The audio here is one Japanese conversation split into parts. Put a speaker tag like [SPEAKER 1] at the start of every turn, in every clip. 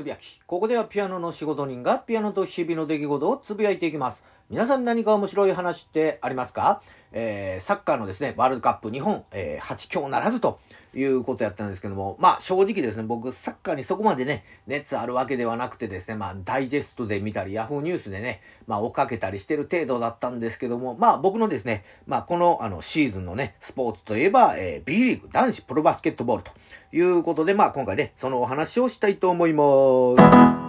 [SPEAKER 1] つぶやき。ここではピアノの仕事人がピアノと日々の出来事をつぶやいていきます。皆さん何か面白い話ってありますか？えー、サッカーのですね、ワールドカップ日本、えー、8強ならずということやったんですけども、まあ正直ですね、僕サッカーにそこまでね、熱あるわけではなくてですね、まあダイジェストで見たり、ヤフーニュースでね、まあ追っかけたりしてる程度だったんですけども、まあ僕のですね、まあこのあのシーズンのね、スポーツといえば、えー、B リーグ男子プロバスケットボールということで、まあ今回ね、そのお話をしたいと思います。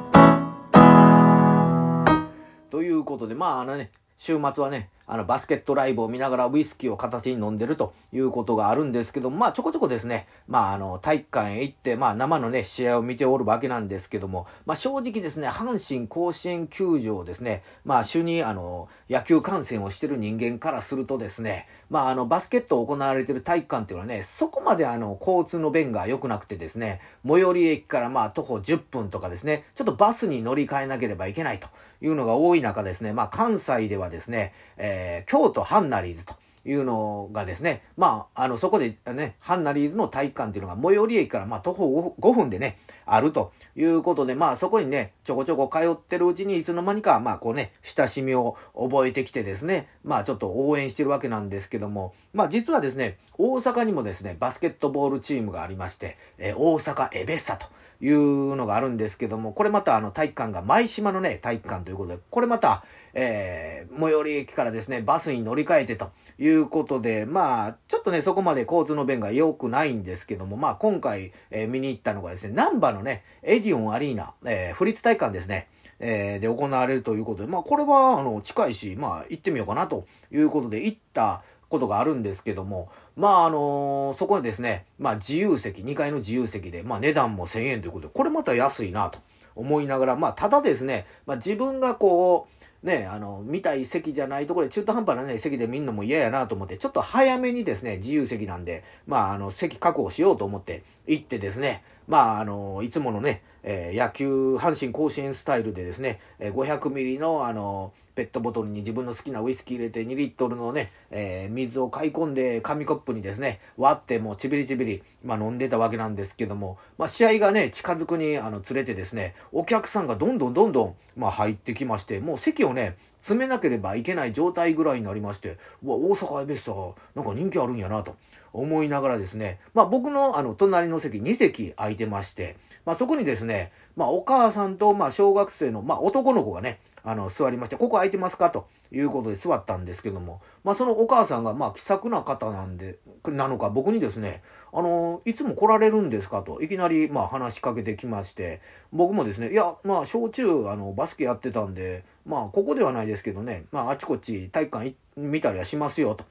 [SPEAKER 1] ということで、まああのね、週末はね、あの、バスケットライブを見ながらウイスキーを形に飲んでるということがあるんですけど、まあ、ちょこちょこですね、まあ、あの、体育館へ行って、まあ、生のね、試合を見ておるわけなんですけども、まあ、正直ですね、阪神甲子園球場ですね、まあ、主に、あの、野球観戦をしてる人間からするとですね、まあ、あの、バスケットを行われてる体育館っていうのはね、そこまであの、交通の便が良くなくてですね、最寄り駅からまあ、徒歩10分とかですね、ちょっとバスに乗り換えなければいけないというのが多い中ですね、まあ、関西ではですね、えー、京都ハンナリーズというのがですね、まあ、あの、そこでね、ハンナリーズの体育館っていうのが最寄り駅からまあ徒歩5分でね、あるということで、まあそこにね、ちょこちょこ通ってるうちにいつの間にか、まあこうね、親しみを覚えてきてですね、まあちょっと応援してるわけなんですけども、まあ実はですね、大阪にもですね、バスケットボールチームがありまして、えー、大阪エベッサと。いうのがあるんですけども、これまたあの体育館が舞島のね、体育館ということで、これまた、えー、最寄り駅からですね、バスに乗り換えてということで、まあ、ちょっとね、そこまで交通の便が良くないんですけども、まあ今回、えー、見に行ったのがですね、難波のね、エディオンアリーナ、えー、府立体育館ですね。えー、で行われるということで、まあこれはあの近いし、まあ行ってみようかなということで行ったことがあるんですけども、まああのー、そこでですね、まあ自由席、2階の自由席で、まあ値段も1000円ということで、これまた安いなと思いながら、まあただですね、まあ自分がこう、ね、あの、見たい席じゃないところで中途半端なね、席で見るのも嫌やなと思って、ちょっと早めにですね、自由席なんで、まあ、あの、席確保しようと思って行ってですね、まあ、あの、いつものね、えー、野球、阪神甲子園スタイルでですね、えー、500ミリの、あの、ペットボトルに自分の好きなウイスキー入れて2リットルのね、えー、水を買い込んで紙コップにですね、割ってもうちびりちびり、まあ飲んでたわけなんですけども、まあ試合がね、近づくにあの連れてですね、お客さんがどんどんどんどん、まあ入ってきまして、もう席をね、詰めなければいけない状態ぐらいになりまして、うわ、大阪エベッサなんか人気あるんやなと。思いながらですね、まあ僕のあの隣の席2席空いてまして、まあそこにですね、まあお母さんとまあ小学生のまあ男の子がね、あの座りまして、ここ空いてますか？ということで座ったんですけども、まあそのお母さんがまあ気さくな方なんで、なのか僕にですね、あの、いつも来られるんですか？といきなりまあ話しかけてきまして、僕もですね、いや、まあ小中あのバスケやってたんで、まあここではないですけどね、まああちこち体育館見たりはしますよと。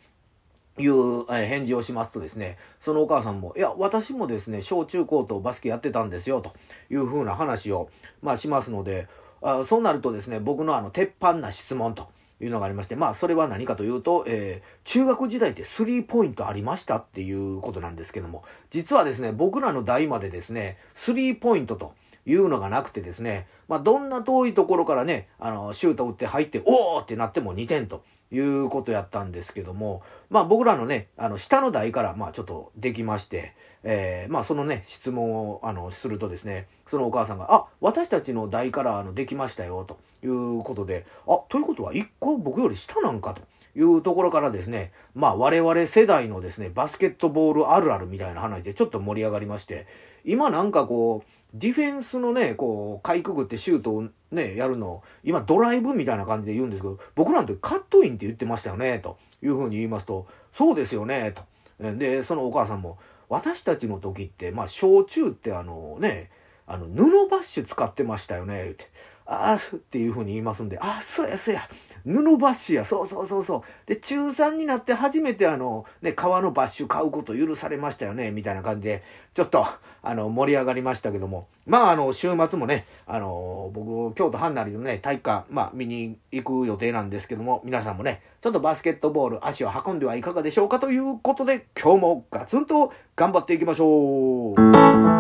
[SPEAKER 1] いう返事をしますとですね、そのお母さんも、いや、私もですね、小中高とバスケやってたんですよ、というふうな話を、まあ、しますので、あそうなるとですね、僕のあの、鉄板な質問というのがありまして、まあ、それは何かというと、えー、中学時代ってスリーポイントありましたっていうことなんですけども、実はですね、僕らの代までですね、スリーポイントと、いうのがなくてですね、まあ、どんな遠いところからね、あの、シュート打って入って、おーってなっても2点ということやったんですけども、まあ僕らのね、あの、下の台から、まあちょっとできまして、えー、まあそのね、質問を、あの、するとですね、そのお母さんが、あ、私たちの台から、あの、できましたよ、ということで、あ、ということは、一個僕より下なんかと。いうところからですね、まあ我々世代のですね、バスケットボールあるあるみたいな話でちょっと盛り上がりまして、今なんかこう、ディフェンスのね、こう、かいくぐってシュートをね、やるの、今ドライブみたいな感じで言うんですけど、僕らの時カットインって言ってましたよね、というふうに言いますと、そうですよね、と。で、そのお母さんも、私たちの時って、まあ、小中ってあのね、あの、布バッシュ使ってましたよね、って。ああ、っていうふうに言いますんで、ああ、そうや、そうや。布バッシュや、そうそうそうそう。で、中3になって初めてあの、ね、革のバッシュ買うこと許されましたよね、みたいな感じで、ちょっと、あの、盛り上がりましたけども。まあ、あの、週末もね、あの、僕、京都ハンナリズのね、体育館、まあ、見に行く予定なんですけども、皆さんもね、ちょっとバスケットボール、足を運んではいかがでしょうかということで、今日もガツンと頑張っていきましょう